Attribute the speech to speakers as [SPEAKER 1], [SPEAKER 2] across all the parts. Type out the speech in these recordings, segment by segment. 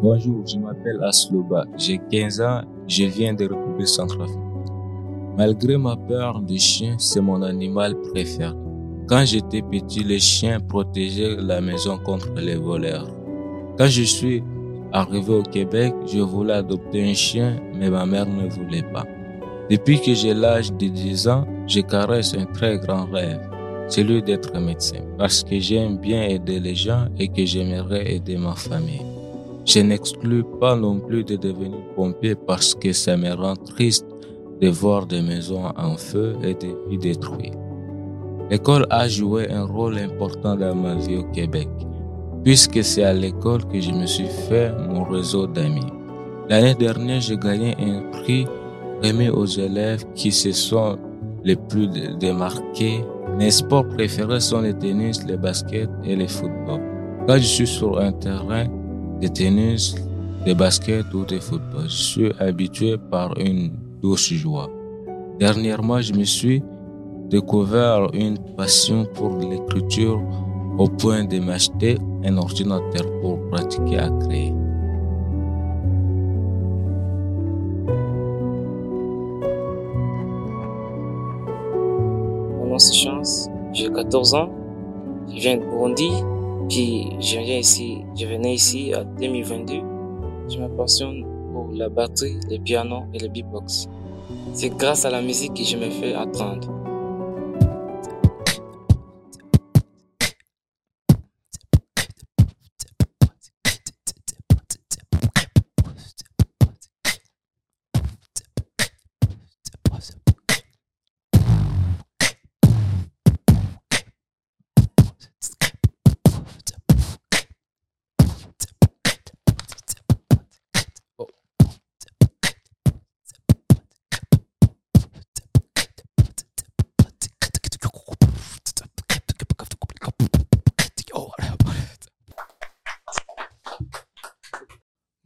[SPEAKER 1] Bonjour, je m'appelle Asloba, j'ai 15 ans, je viens de République centrafricaine. Malgré ma peur des chiens, c'est mon animal préféré. Quand j'étais petit, les chiens protégeaient la maison contre les voleurs. Quand je suis arrivé au Québec, je voulais adopter un chien, mais ma mère ne voulait pas. Depuis que j'ai l'âge de 10 ans, je caresse un très grand rêve, celui d'être médecin, parce que j'aime bien aider les gens et que j'aimerais aider ma famille. Je n'exclus pas non plus de devenir pompier parce que ça me rend triste de voir des maisons en feu et des vies détruites. L'école a joué un rôle important dans ma vie au Québec, puisque c'est à l'école que je me suis fait mon réseau d'amis. L'année dernière, j'ai gagné un prix remis aux élèves qui se sont les plus démarqués. Mes sports préférés sont le tennis, le basket et le football. Quand je suis sur un terrain, de tennis, de basket ou de football. Je suis habitué par une douce joie. Dernièrement, je me suis découvert une passion pour l'écriture au point de m'acheter un ordinateur pour pratiquer à créer.
[SPEAKER 2] J'ai 14 ans, je viens de Burundi, puis je viens ici, je venais ici en 2022. Je me passionne pour la batterie, le piano et le beatbox. C'est grâce à la musique que je me fais attendre.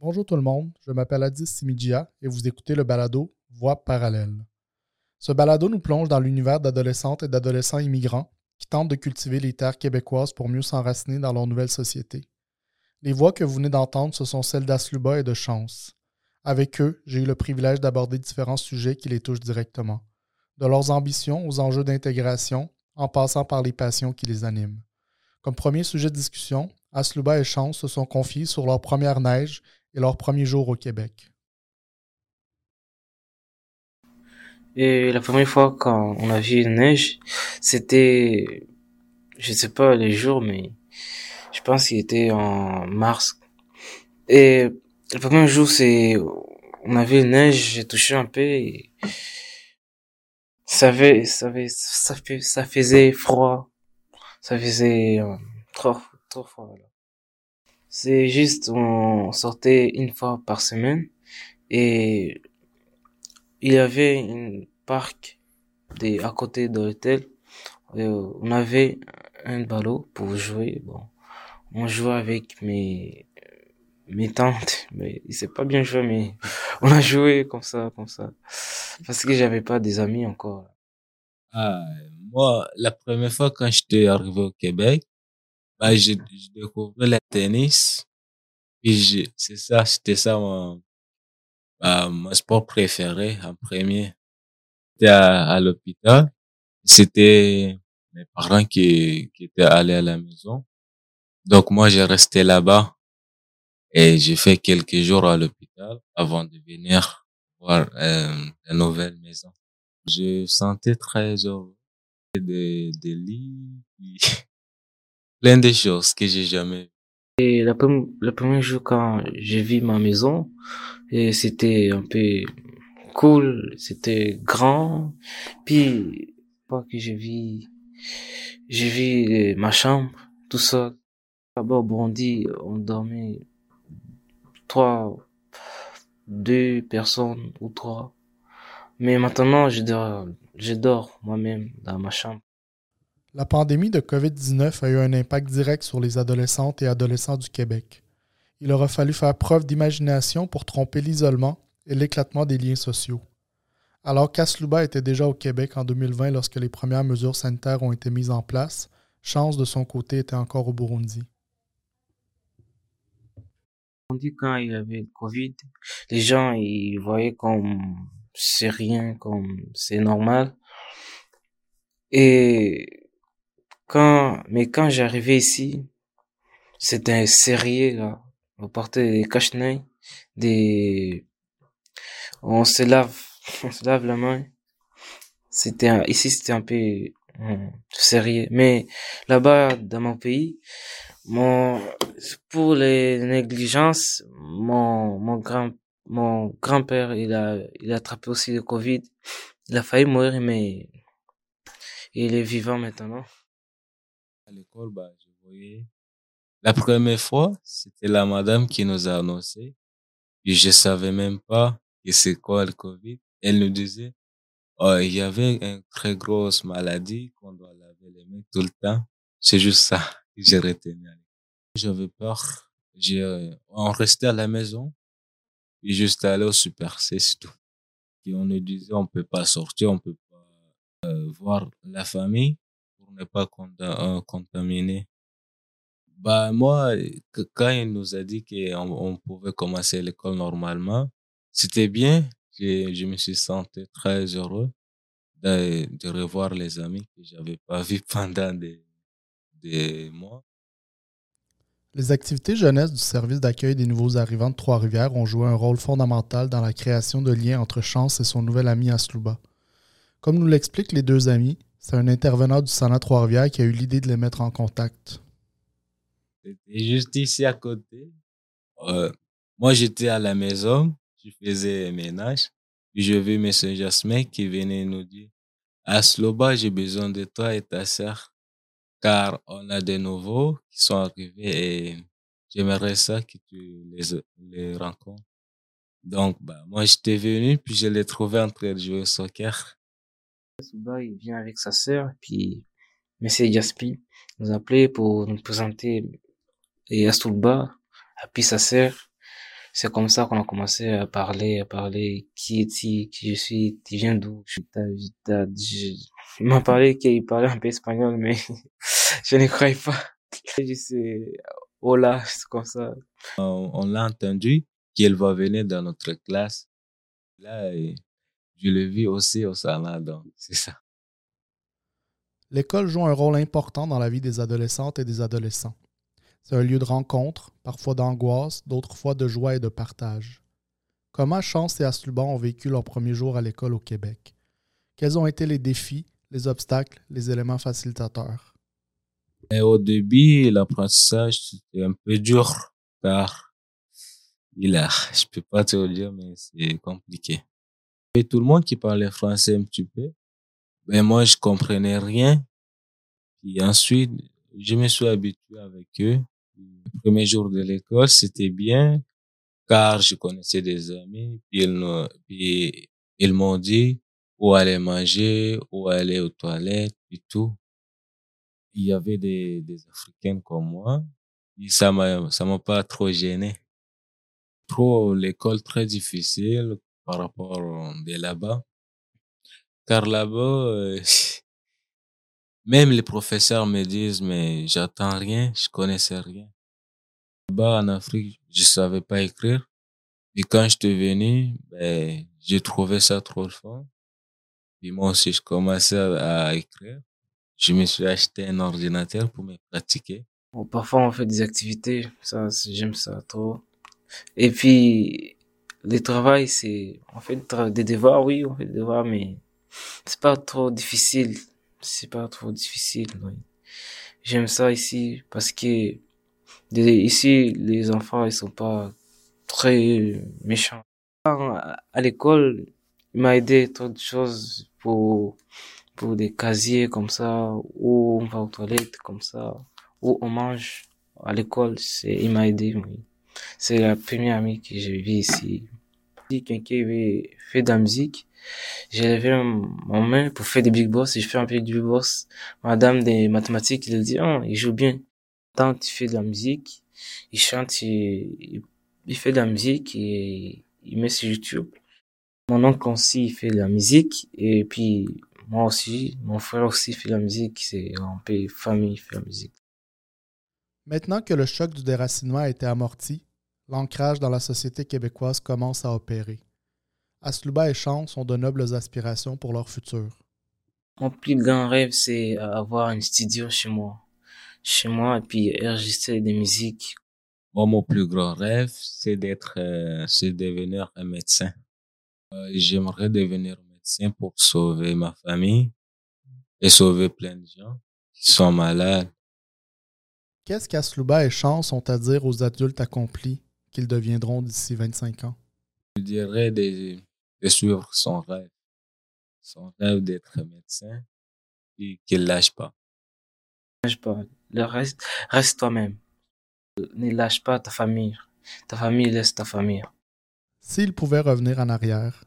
[SPEAKER 3] Bonjour tout le monde, je m'appelle Adis Simidjia et vous écoutez le balado Voix parallèle. Ce balado nous plonge dans l'univers d'adolescentes et d'adolescents immigrants qui tentent de cultiver les terres québécoises pour mieux s'enraciner dans leur nouvelle société. Les voix que vous venez d'entendre, ce sont celles d'Asluba et de Chance. Avec eux, j'ai eu le privilège d'aborder différents sujets qui les touchent directement, de leurs ambitions aux enjeux d'intégration, en passant par les passions qui les animent. Comme premier sujet de discussion, Asluba et Chance se sont confiés sur leur première neige et leur premier jour au Québec.
[SPEAKER 2] Et la première fois quand on a vu la neige, c'était, je sais pas les jours, mais je pense qu'il était en mars. Et le premier jour, c'est, on a vu neige, j'ai touché un peu et ça faisait froid. Ça faisait euh, trop, trop froid. C'est juste, on sortait une fois par semaine et il y avait un parc de, à côté de l'hôtel. Euh, on avait un ballon pour jouer. Bon, on jouait avec mes mes tantes, mais il s'est pas bien joué, mais on a joué comme ça, comme ça, parce que j'avais pas des amis encore.
[SPEAKER 1] Ah, moi, la première fois quand j'étais arrivé au Québec, bah, j'ai découvert le tennis. Puis c'est ça, c'était ça mon, bah, mon sport préféré en premier. J'étais à, à l'hôpital. C'était mes parents qui, qui étaient allés à la maison. Donc moi, j'ai resté là-bas et j'ai fait quelques jours à l'hôpital avant de venir voir euh, la nouvelle maison. Je sentais très heureux des, des lits, puis plein de choses que j'ai jamais.
[SPEAKER 2] Et la le premier jour quand j'ai vu ma maison, et c'était un peu cool, c'était grand, puis pas que j'ai vu, j'ai vu euh, ma chambre, tout ça. D'abord, Bondi, on dormait trois, deux personnes ou trois. Mais maintenant, je dors, je dors moi-même dans ma chambre.
[SPEAKER 3] La pandémie de COVID-19 a eu un impact direct sur les adolescentes et adolescents du Québec. Il aura fallu faire preuve d'imagination pour tromper l'isolement et l'éclatement des liens sociaux. Alors qu'Asluba était déjà au Québec en 2020 lorsque les premières mesures sanitaires ont été mises en place, Chance, de son côté, était encore au Burundi.
[SPEAKER 2] Quand il y avait le Covid, les gens ils voyaient comme c'est rien, comme c'est normal. Et quand, mais quand j'arrivais ici, c'était sérieux là. On portait des cache des, on se lave, on se lave la main. C'était ici c'était un peu hum, sérieux, mais là-bas dans mon pays, mon, pour les négligences, mon, mon grand, mon grand-père, il a, il a attrapé aussi le Covid. Il a failli mourir, mais il est vivant maintenant.
[SPEAKER 1] À l'école, bah, je voyais. La première fois, c'était la madame qui nous a annoncé. Et je savais même pas que c'est quoi le Covid. Elle nous disait, oh, il y avait une très grosse maladie qu'on doit laver les mains tout le temps. C'est juste ça que j'ai retenu. J'avais peur. Euh, on restait à la maison. Et juste aller au Super c'est tout. Et on nous disait, on peut pas sortir, on peut pas euh, voir la famille ne pas euh, contaminer. Bah, moi, quand il nous a dit qu'on on pouvait commencer l'école normalement, c'était bien. Je, je me suis senti très heureux de, revoir les amis que j'avais pas vus pendant des, des mois.
[SPEAKER 3] Les activités jeunesse du service d'accueil des nouveaux arrivants de Trois-Rivières ont joué un rôle fondamental dans la création de liens entre Chance et son nouvel ami Aslouba. Comme nous l'expliquent les deux amis, c'est un intervenant du Sénat Trois-Rivières qui a eu l'idée de les mettre en contact.
[SPEAKER 1] C'était juste ici à côté. Euh, moi, j'étais à la maison, je faisais ménage. Puis je vu M. Jasmin qui venait nous dire Asloba, j'ai besoin de toi et ta sœur car on a des nouveaux qui sont arrivés et j'aimerais ça que tu les, les rencontres. Donc, bah, moi, j'étais venu, puis je l'ai trouvé en train de jouer au soccer.
[SPEAKER 2] Souba, il vient avec sa sœur, puis M. Jaspi nous a appelé pour nous présenter et Astouba, puis sa sœur. C'est comme ça qu'on a commencé à parler, à parler qui est-il, qui je suis, tu viens d'où, je suis il m'a parlé qu'il parlait un peu espagnol, mais je ne croyais pas. Je sais, hola, c'est comme ça.
[SPEAKER 1] On, l'a entendu qu'il va venir dans notre classe. Là, je le vis aussi au salon, donc c'est ça.
[SPEAKER 3] L'école joue un rôle important dans la vie des adolescentes et des adolescents. C'est un lieu de rencontre, parfois d'angoisse, d'autres fois de joie et de partage. Comment Chance et Asluban ont vécu leur premier jour à l'école au Québec? Quels ont été les défis les obstacles, les éléments facilitateurs?
[SPEAKER 1] Et au début, l'apprentissage, c'était un peu dur, car il a, je peux pas te le dire, mais c'est compliqué. Et tout le monde qui parlait français un petit peu, mais moi, je comprenais rien. Puis ensuite, je me suis habitué avec eux. Le premier jour de l'école, c'était bien, car je connaissais des amis, puis ils, ils m'ont dit, où aller manger, où aller aux toilettes et tout. Il y avait des, des Africains comme moi. Et ça m'a, ça m'a pas trop gêné. Trop l'école très difficile par rapport de là-bas. Car là-bas, euh, même les professeurs me disent, mais j'attends rien, je connaissais rien. Là-bas en Afrique, je savais pas écrire. Et quand j'étais venu, ben, j'ai trouvé ça trop fort. Puis moi aussi, je commençais à, écrire. Je me suis acheté un ordinateur pour me pratiquer.
[SPEAKER 2] parfois, on fait des activités. Ça, j'aime ça trop. Et puis, le travail, c'est, on fait des devoirs, oui, on fait des devoirs, mais c'est pas trop difficile. C'est pas trop difficile, oui. J'aime ça ici parce que ici, les enfants, ils sont pas très méchants. À l'école, il m'a aidé trop de choses pour, pour des casiers comme ça, où on va aux toilettes comme ça, où on mange à l'école. C'est, il m'a aidé, oui. C'est la première amie que j'ai vue ici. Si quelqu'un avait fait de la musique, j'ai levé mon main pour faire des big boss et je fais un peu de big boss. Madame des mathématiques, elle dit, oh, il joue bien. Tant tu fais de la musique, il chante, il, il fait de la musique et il met sur YouTube. Mon oncle aussi il fait de la musique et puis moi aussi, mon frère aussi fait la musique, c'est un peu famille fait la musique.
[SPEAKER 3] Maintenant que le choc du déracinement a été amorti, l'ancrage dans la société québécoise commence à opérer. Asluba et Chance ont de nobles aspirations pour leur futur.
[SPEAKER 2] Mon plus grand rêve, c'est avoir un studio chez moi. Chez moi, et puis enregistrer des musiques.
[SPEAKER 1] Moi, mon plus grand rêve, c'est d'être, euh, c'est devenir un médecin. Euh, j'aimerais devenir médecin pour sauver ma famille et sauver plein de gens qui sont malades.
[SPEAKER 3] Qu'est-ce qu'Asluba et Chance ont à dire aux adultes accomplis? Qu'ils deviendront d'ici 25 ans?
[SPEAKER 1] Je dirais de, de suivre son rêve. Son rêve d'être médecin et qu'il lâche pas.
[SPEAKER 2] Lâche pas. Le reste, reste toi-même. Ne lâche pas ta famille. Ta famille laisse ta famille.
[SPEAKER 3] S'ils pouvaient revenir en arrière,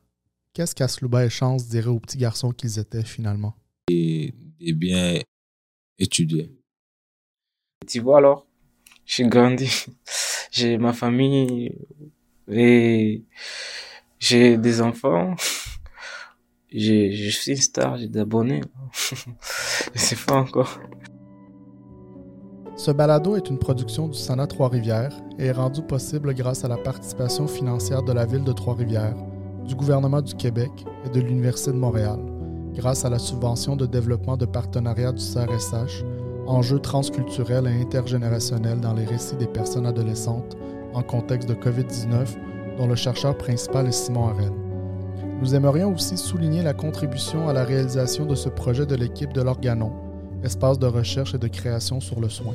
[SPEAKER 3] qu'est-ce qu'Asluba et Chance diraient aux petits garçons qu'ils étaient finalement?
[SPEAKER 1] Et, et bien étudier.
[SPEAKER 2] Tu vois alors, j'ai grandi. J'ai ma famille et j'ai des enfants. J'ai, je suis une star, j'ai des abonnés. Je sais pas encore.
[SPEAKER 3] Ce balado est une production du Sénat Trois-Rivières et est rendu possible grâce à la participation financière de la Ville de Trois-Rivières, du gouvernement du Québec et de l'Université de Montréal, grâce à la subvention de développement de partenariat du CRSH, enjeux transculturels et intergénérationnels dans les récits des personnes adolescentes en contexte de COVID-19, dont le chercheur principal est Simon Harel. Nous aimerions aussi souligner la contribution à la réalisation de ce projet de l'équipe de l'Organon, espace de recherche et de création sur le soin.